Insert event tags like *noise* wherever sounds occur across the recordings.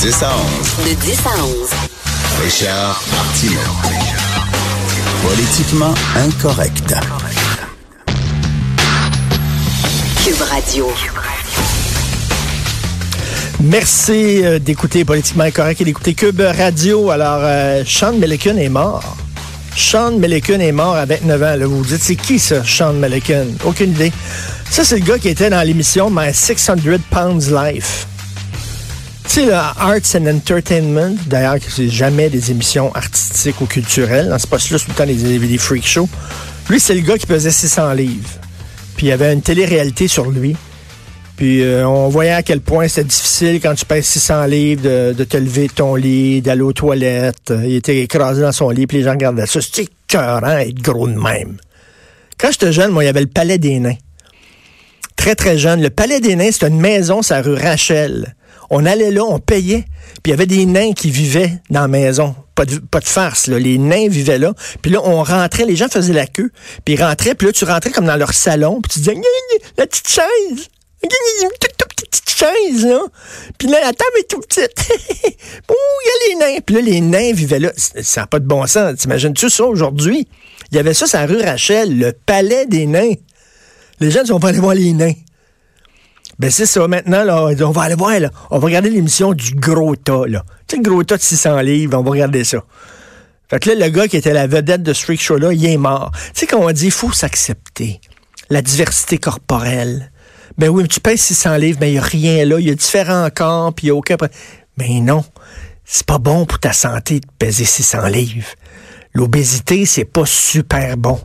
10 à 11, De 10 à 11. Richard Martineau. Politiquement incorrect. Cube Radio. Merci euh, d'écouter Politiquement Correct et d'écouter Cube Radio. Alors, euh, Sean Milliken est mort. Sean Milliken est mort à 29 ans. Là, vous vous dites, c'est qui ça, Sean Milliken? Aucune idée. Ça, c'est le gars qui était dans l'émission My 600 Pounds Life. Tu sais, là, Arts and Entertainment, d'ailleurs, c'est jamais des émissions artistiques ou culturelles. Dans ce poste-là, c'est tout le temps des, des freak shows. Lui, c'est le gars qui pesait 600 livres. Puis il y avait une télé-réalité sur lui. Puis euh, on voyait à quel point c'est difficile quand tu pèses 600 livres de, de te lever de ton lit, d'aller aux toilettes. Il était écrasé dans son lit, puis les gens regardaient ça. C'était écœurant être gros de même. Quand j'étais jeune, moi, il y avait le Palais des Nains. Très, très jeune. Le Palais des Nains, c'était une maison sur la rue Rachel. On allait là, on payait, puis il y avait des nains qui vivaient dans la maison. Pas de, pas de farce, là. Les nains vivaient là. Puis là, on rentrait, les gens faisaient la queue, puis ils rentraient, puis là, tu rentrais comme dans leur salon, puis tu disais, la petite chaise. Toute, petite chaise, là. Puis là, la table est tout petite. *laughs* Ouh, il y a les nains. Puis là, les nains vivaient là. Ça n'a pas de bon sens. T'imagines-tu ça aujourd'hui? Il y avait ça sur la rue Rachel, le palais des nains. Les gens on va aller voir les nains. Ben c'est ça, maintenant, là, on va aller voir, là, on va regarder l'émission du gros tas, là. Tu sais, le gros tas de 600 livres, on va regarder ça. Fait que là, le gars qui était la vedette de ce freak show-là, il est mort. Tu sais, quand on dit, il faut s'accepter la diversité corporelle. Ben oui, mais tu pèses 600 livres, mais il n'y a rien là, il y a différents corps, puis il n'y a aucun... Mais non, c'est pas bon pour ta santé de peser 600 livres. L'obésité, c'est pas super bon.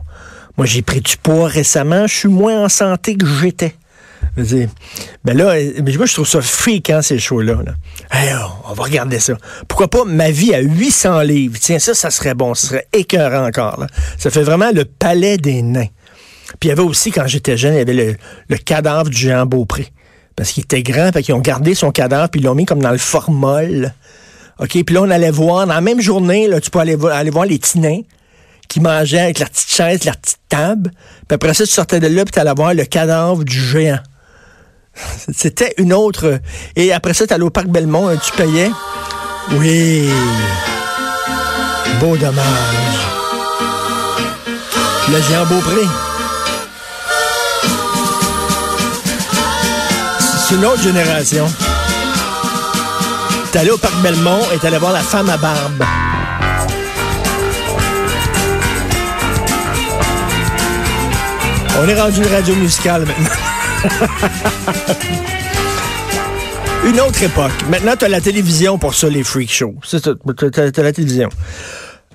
Moi, j'ai pris du poids récemment, je suis moins en santé que j'étais. Dire, Ben là, mais moi, je trouve ça fréquent, ces shows-là. oh, on va regarder ça. Pourquoi pas ma vie à 800 livres? Tiens, ça, ça serait bon. Ça serait écœurant encore. là. Ça fait vraiment le palais des nains. Puis il y avait aussi, quand j'étais jeune, il y avait le, cadavre du géant Beaupré. Parce qu'il était grand, fait qu'ils ont gardé son cadavre, puis ils l'ont mis comme dans le formol. OK, puis là, on allait voir, dans la même journée, là, tu peux aller, aller voir les petits nains qui mangeaient avec leur petite chaise, leur petite table. Puis après ça, tu sortais de là, puis tu allais voir le cadavre du géant. *laughs* C'était une autre. Et après ça, tu allais au parc Belmont, hein, tu payais? Oui. Beau dommage. Le géant Beaupré. C'est une autre génération. T'allais au parc Belmont et t'allais voir la femme à barbe. On est rendu une radio musicale maintenant. *laughs* *laughs* Une autre époque. Maintenant, tu as la télévision pour ça, les freak shows. T'as t'as la télévision.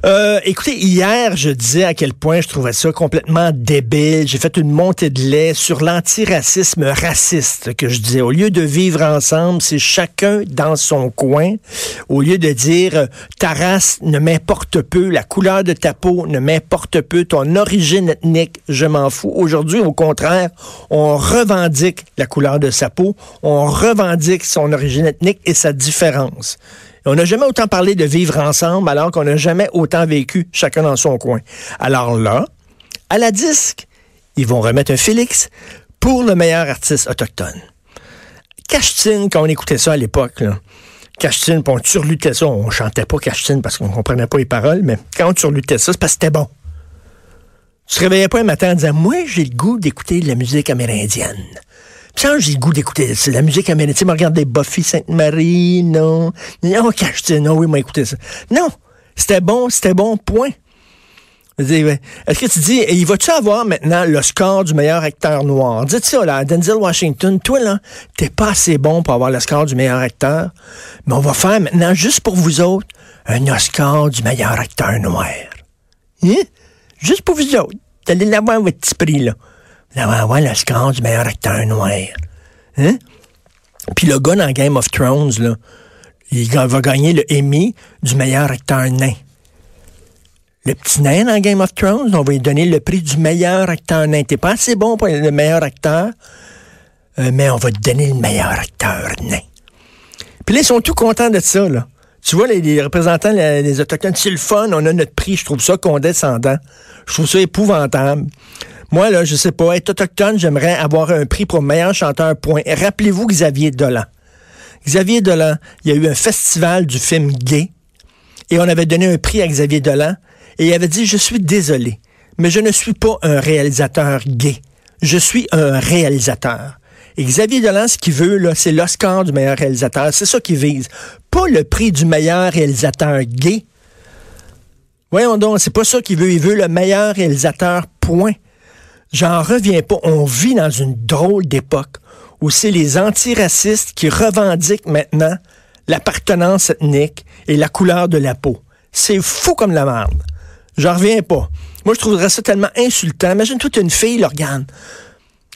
Euh, écoutez, hier, je disais à quel point je trouvais ça complètement débile. J'ai fait une montée de lait sur l'antiracisme raciste que je disais. Au lieu de vivre ensemble, c'est chacun dans son coin. Au lieu de dire euh, ta race ne m'importe peu, la couleur de ta peau ne m'importe peu, ton origine ethnique, je m'en fous. Aujourd'hui, au contraire, on revendique la couleur de sa peau, on revendique son origine ethnique et sa différence. On n'a jamais autant parlé de vivre ensemble alors qu'on n'a jamais autant vécu chacun dans son coin. Alors là, à la disque, ils vont remettre un Félix pour le meilleur artiste autochtone. Cachetine, quand on écoutait ça à l'époque, là, on ça, on chantait pas Cachetine parce qu'on comprenait pas les paroles, mais quand on surlutait ça, c'est parce que c'était bon. Tu te réveillais pas un matin en disant, moi, j'ai le goût d'écouter de la musique amérindienne. Quand j'ai le goût d'écouter c'est la musique amérindienne, tu sais, me regarder Buffy Sainte-Marie, non. Non, Cachetine, non, oui, moi, écouter ça. Non, c'était bon, c'était bon, point. Je dire, Est-ce que tu dis, il va-tu avoir maintenant le score du meilleur acteur noir? Dites ça, là, Denzel Washington, toi, là, t'es pas assez bon pour avoir le score du meilleur acteur, mais on va faire maintenant, juste pour vous autres, un Oscar du meilleur acteur noir. Hein? Juste pour vous autres. Allez l'avoir, votre petit prix, là. Vous allez avoir le score du meilleur acteur noir. Hein? Puis le gars dans Game of Thrones, là, il va gagner le Emmy du meilleur acteur nain. Le petit nain dans Game of Thrones, on va lui donner le prix du meilleur acteur nain. T'es pas assez bon pour le meilleur acteur, euh, mais on va te donner le meilleur acteur nain. Puis là, ils sont tout contents de ça, là. Tu vois, les, les représentants les, les Autochtones, c'est le fun, on a notre prix. Je trouve ça condescendant. Je trouve ça épouvantable. Moi, là, je sais pas, être autochtone, j'aimerais avoir un prix pour meilleur chanteur, point. Rappelez-vous Xavier Dolan. Xavier Dolan, il y a eu un festival du film gay et on avait donné un prix à Xavier Dolan et il avait dit, je suis désolé, mais je ne suis pas un réalisateur gay. Je suis un réalisateur. Et Xavier Dolan, ce qu'il veut, là, c'est l'Oscar du meilleur réalisateur. C'est ça qu'il vise. Pas le prix du meilleur réalisateur gay. Voyons donc, c'est pas ça qu'il veut. Il veut le meilleur réalisateur, point. J'en reviens pas. On vit dans une drôle d'époque où c'est les antiracistes qui revendiquent maintenant l'appartenance ethnique et la couleur de la peau. C'est fou comme la merde. J'en reviens pas. Moi, je trouverais ça tellement insultant. Imagine-toi, t'es une fille, là, regarde.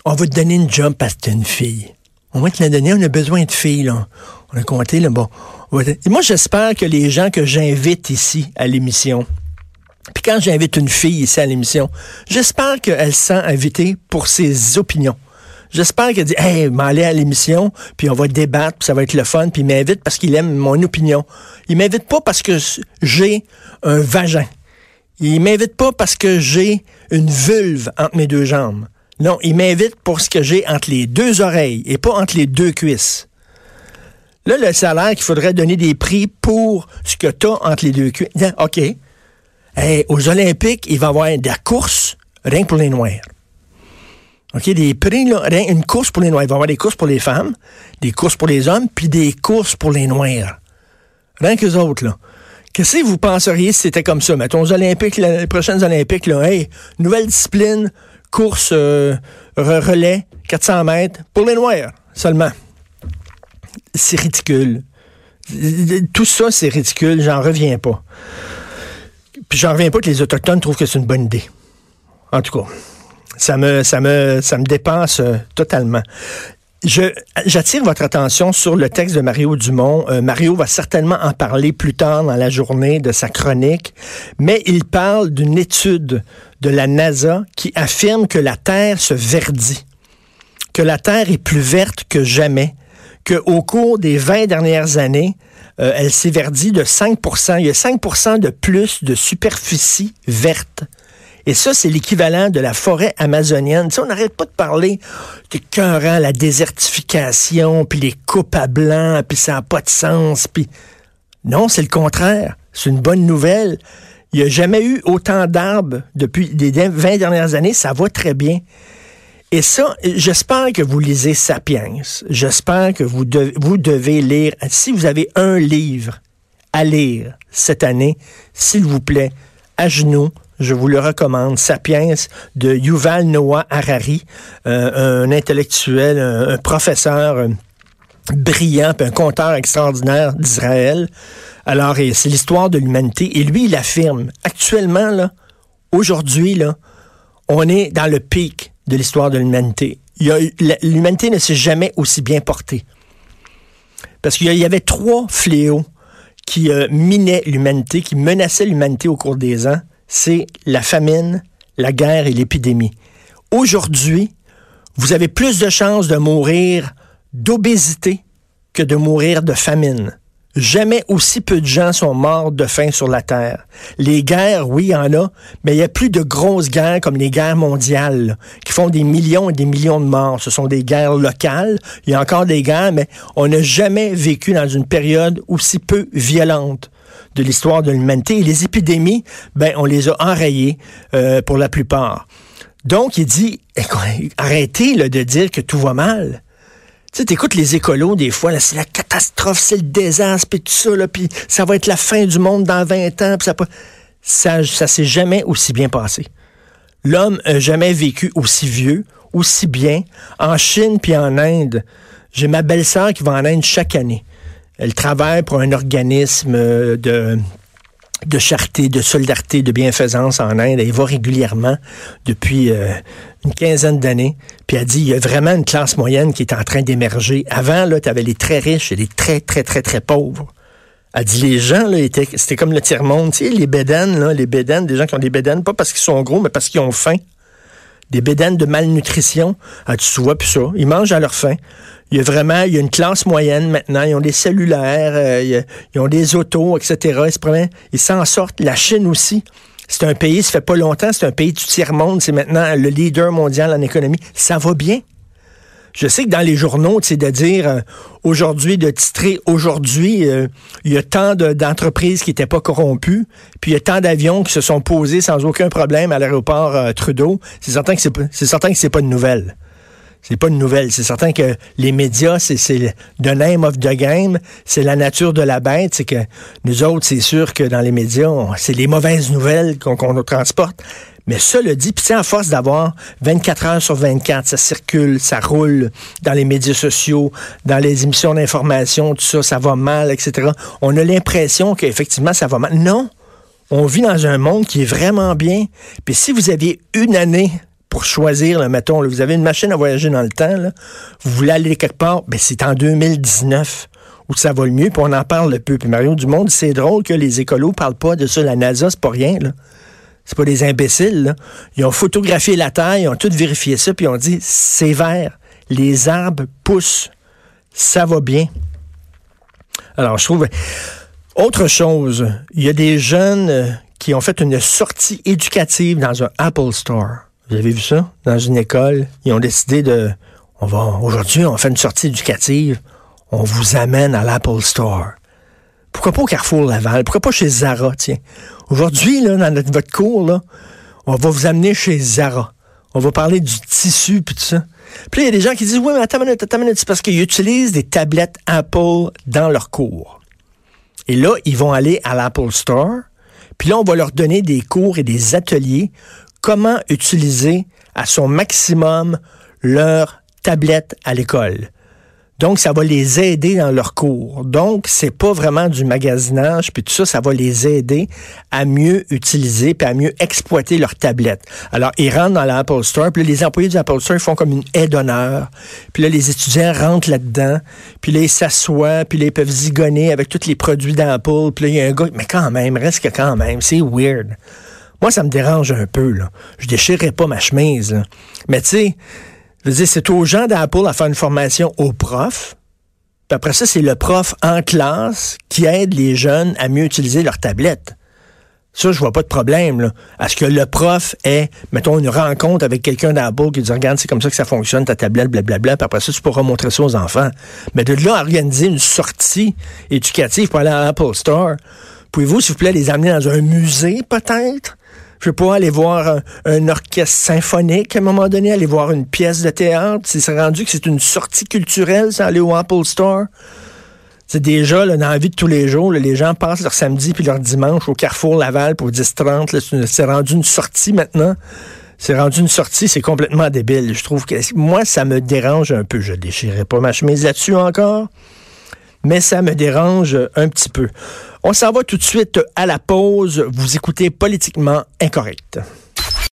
On va te donner une job parce que t'es une fille. On va te la donner, on a besoin de filles, là. On a compté, là, bon. Moi, j'espère que les gens que j'invite ici à l'émission, puis quand j'invite une fille ici à l'émission, j'espère qu'elle se sent invitée pour ses opinions. J'espère qu'elle dit, hey, m'aller à l'émission, puis on va débattre, puis ça va être le fun, puis il m'invite parce qu'il aime mon opinion. Il m'invite pas parce que j'ai un vagin. Il m'invite pas parce que j'ai une vulve entre mes deux jambes. Non, il m'invite pour ce que j'ai entre les deux oreilles et pas entre les deux cuisses. Là, le salaire qu'il faudrait donner des prix pour ce que tu as entre les deux cuisses. OK. Hey, aux Olympiques, il va y avoir de la course rien que pour les Noirs. OK, des prix, rien, une course pour les Noirs. Il va y avoir des courses pour les femmes, des courses pour les hommes, puis des courses pour les Noirs. Rien que les autres, là. Qu'est-ce que vous penseriez si c'était comme ça? Mettons, aux Olympiques, les prochaines Olympiques, là, hey, nouvelle discipline, course euh, re- relais, 400 mètres, pour les Noirs seulement. C'est ridicule. Tout ça, c'est ridicule, j'en reviens pas. Puis j'en reviens pas que les Autochtones trouvent que c'est une bonne idée. En tout cas, ça me, ça me, ça me dépasse euh, totalement. Je, j'attire votre attention sur le texte de Mario Dumont. Euh, Mario va certainement en parler plus tard dans la journée de sa chronique, mais il parle d'une étude de la NASA qui affirme que la Terre se verdit, que la Terre est plus verte que jamais, qu'au cours des 20 dernières années, euh, elle s'est verdie de 5% Il y a 5% de plus de superficie verte. Et ça, c'est l'équivalent de la forêt amazonienne. Tu sais, on n'arrête pas de parler de cœurant, la désertification, puis les coupes à blanc, puis ça n'a pas de sens. Puis non, c'est le contraire. C'est une bonne nouvelle. Il n'y a jamais eu autant d'arbres depuis les 20 dernières années. Ça va très bien. Et ça, j'espère que vous lisez Sapiens. J'espère que vous, vous devez lire. Si vous avez un livre à lire cette année, s'il vous plaît, à genoux, je vous le recommande, Sapiens de Yuval Noah Harari, euh, un intellectuel, un, professeur euh, brillant, un conteur extraordinaire d'Israël. Alors, c'est l'histoire de l'humanité. Et lui, il affirme, actuellement, là, aujourd'hui, là, on est dans le pic de l'histoire de l'humanité. L'humanité ne s'est jamais aussi bien portée. Parce qu'il y avait trois fléaux qui euh, minaient l'humanité, qui menaçaient l'humanité au cours des ans. C'est la famine, la guerre et l'épidémie. Aujourd'hui, vous avez plus de chances de mourir d'obésité que de mourir de famine. Jamais aussi peu de gens sont morts de faim sur la Terre. Les guerres, oui, il y en a, mais il n'y a plus de grosses guerres comme les guerres mondiales, qui font des millions et des millions de morts. Ce sont des guerres locales. Il y a encore des guerres, mais on n'a jamais vécu dans une période aussi peu violente de l'histoire de l'humanité. Et les épidémies, ben, on les a enrayées euh, pour la plupart. Donc, il dit, arrêtez là, de dire que tout va mal. Tu t'écoutes les écolos des fois, c'est la catastrophe, c'est le désastre, puis tout ça, là, puis ça va être la fin du monde dans 20 ans, puis ça, pas- ça, ça s'est jamais aussi bien passé. L'homme n'a jamais vécu aussi vieux, aussi bien. En Chine puis en Inde, j'ai ma belle-sœur qui va en Inde chaque année. Elle travaille pour un organisme euh, de de charité, de solidarité, de bienfaisance en Inde. Elle y va régulièrement depuis euh, une quinzaine d'années. Puis elle dit, il y a vraiment une classe moyenne qui est en train d'émerger. Avant, là, tu avais les très riches et les très, très, très, très pauvres. Elle dit, les gens, là, étaient, c'était comme le tiers-monde. Tu sais, les bédanes, là, les bédanes, des gens qui ont des bédanes, pas parce qu'ils sont gros, mais parce qu'ils ont faim. Des bédanes de malnutrition. Ah, tu vois plus ça. Ils mangent à leur faim. Il y a vraiment, il y a une classe moyenne maintenant. Ils ont des cellulaires, euh, ils ont des autos, etc. Ils, ils s'en sortent. La Chine aussi. C'est un pays, ça fait pas longtemps, c'est un pays du tiers-monde. C'est maintenant le leader mondial en économie. Ça va bien. Je sais que dans les journaux, c'est de dire euh, aujourd'hui, de titrer aujourd'hui, euh, il y a tant d'entreprises qui n'étaient pas corrompues, puis il y a tant d'avions qui se sont posés sans aucun problème à l'aéroport Trudeau. C'est certain que c'est certain pas une nouvelle. C'est pas une nouvelle. C'est certain que les médias, c'est the name of the game. C'est la nature de la bête. C'est que nous autres, c'est sûr que dans les médias, c'est les mauvaises nouvelles qu'on nous transporte. Mais ça le dit, puis à force d'avoir 24 heures sur 24, ça circule, ça roule dans les médias sociaux, dans les émissions d'information, tout ça, ça va mal, etc. On a l'impression qu'effectivement, ça va mal. Non, on vit dans un monde qui est vraiment bien. Puis si vous aviez une année pour choisir, mettons, vous avez une machine à voyager dans le temps, vous voulez aller quelque part, ben c'est en 2019 où ça va le mieux, puis on en parle peu. Puis Mario Dumont c'est drôle que les écolos parlent pas de ça. La NASA, c'est pas rien. C'est pas des imbéciles, là. Ils ont photographié la Terre, ils ont tout vérifié ça, puis ils ont dit, c'est vert, les arbres poussent, ça va bien. Alors, je trouve... Autre chose, il y a des jeunes euh, qui ont fait une sortie éducative dans un Apple Store. Vous avez vu ça? Dans une école, ils ont décidé de. On va aujourd'hui, on fait une sortie éducative. On vous amène à l'Apple Store. Pourquoi pas au Carrefour Laval? Pourquoi pas chez Zara, tiens? Aujourd'hui, là, dans notre, votre cours, là, on va vous amener chez Zara. On va parler du tissu puis tout ça. Puis il y a des gens qui disent Oui, mais attends une minute, attends une minute, c'est parce qu'ils utilisent des tablettes Apple dans leur cours. Et là, ils vont aller à l'Apple Store. Puis là, on va leur donner des cours et des ateliers comment utiliser à son maximum leur tablette à l'école. Donc, ça va les aider dans leur cours. Donc, c'est pas vraiment du magasinage, puis tout ça, ça va les aider à mieux utiliser, puis à mieux exploiter leur tablette. Alors, ils rentrent dans l'Apple Store, puis les employés du Apple Store, font comme une aide d'honneur. Puis là, les étudiants rentrent là-dedans, puis là, ils s'assoient, puis là, ils peuvent zigonner avec tous les produits d'Apple. Puis là, il y a un gars, mais quand même, reste que quand même, c'est weird. Moi, ça me dérange un peu. Là. Je déchirerai pas ma chemise. Mais tu sais, c'est aux gens d'Apple à faire une formation aux profs. Puis après ça, c'est le prof en classe qui aide les jeunes à mieux utiliser leur tablette. Ça, je vois pas de problème. Là. À ce que le prof ait, mettons, une rencontre avec quelqu'un d'Apple qui dit Regarde, c'est comme ça que ça fonctionne, ta tablette, blablabla, puis après ça, tu pourras montrer ça aux enfants. Mais de là organiser une sortie éducative pour aller à l'Apple Store, pouvez-vous, s'il vous plaît, les amener dans un musée, peut-être? Je veux pas aller voir un, orchestre symphonique à un moment donné, aller voir une pièce de théâtre. C'est rendu que c'est une sortie culturelle, ça, aller au Apple Store. C'est déjà là, dans la vie de tous les jours, les gens passent leur samedi puis leur dimanche au Carrefour Laval pour 10-30. C'est rendu une sortie maintenant. C'est rendu une sortie, c'est complètement débile. Je trouve que moi, ça me dérange un peu. Je déchirerai pas ma chemise là-dessus encore mais ça me dérange un petit peu. On s'en va tout de suite à la pause. Vous écoutez Politiquement Incorrect.